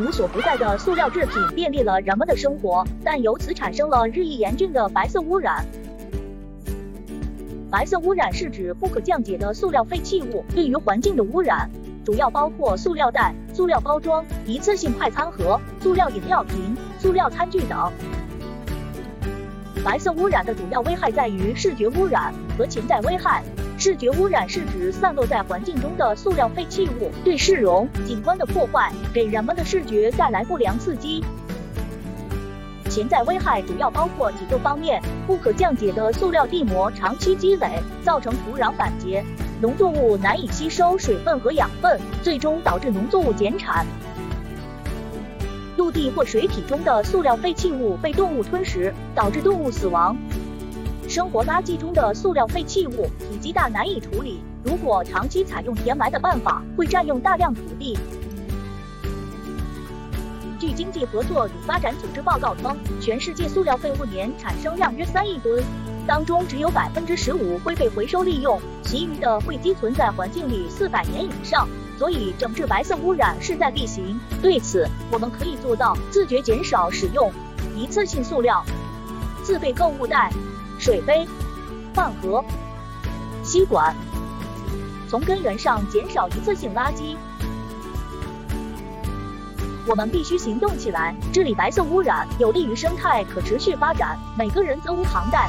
无所不在的塑料制品便利了人们的生活，但由此产生了日益严峻的白色污染。白色污染是指不可降解的塑料废弃物对于环境的污染，主要包括塑料袋、塑料包装、一次性快餐盒、塑料饮料瓶、塑料餐具等。白色污染的主要危害在于视觉污染和潜在危害。视觉污染是指散落在环境中的塑料废弃物对市容景观的破坏，给人们的视觉带来不良刺激。潜在危害主要包括几个方面：不可降解的塑料地膜长期积累，造成土壤板结，农作物难以吸收水分和养分，最终导致农作物减产。陆地或水体中的塑料废弃物被动物吞食，导致动物死亡。生活垃圾中的塑料废弃物体积大，难以处理。如果长期采用填埋的办法，会占用大量土地。据经济合作与发展组织报告称，全世界塑料废物年产生量约三亿吨，当中只有百分之十五会被回收利用，其余的会积存在环境里四百年以上。所以，整治白色污染势在必行。对此，我们可以做到自觉减少使用一次性塑料，自备购物袋。水杯、饭盒、吸管，从根源上减少一次性垃圾。我们必须行动起来，治理白色污染，有利于生态可持续发展。每个人责无旁贷。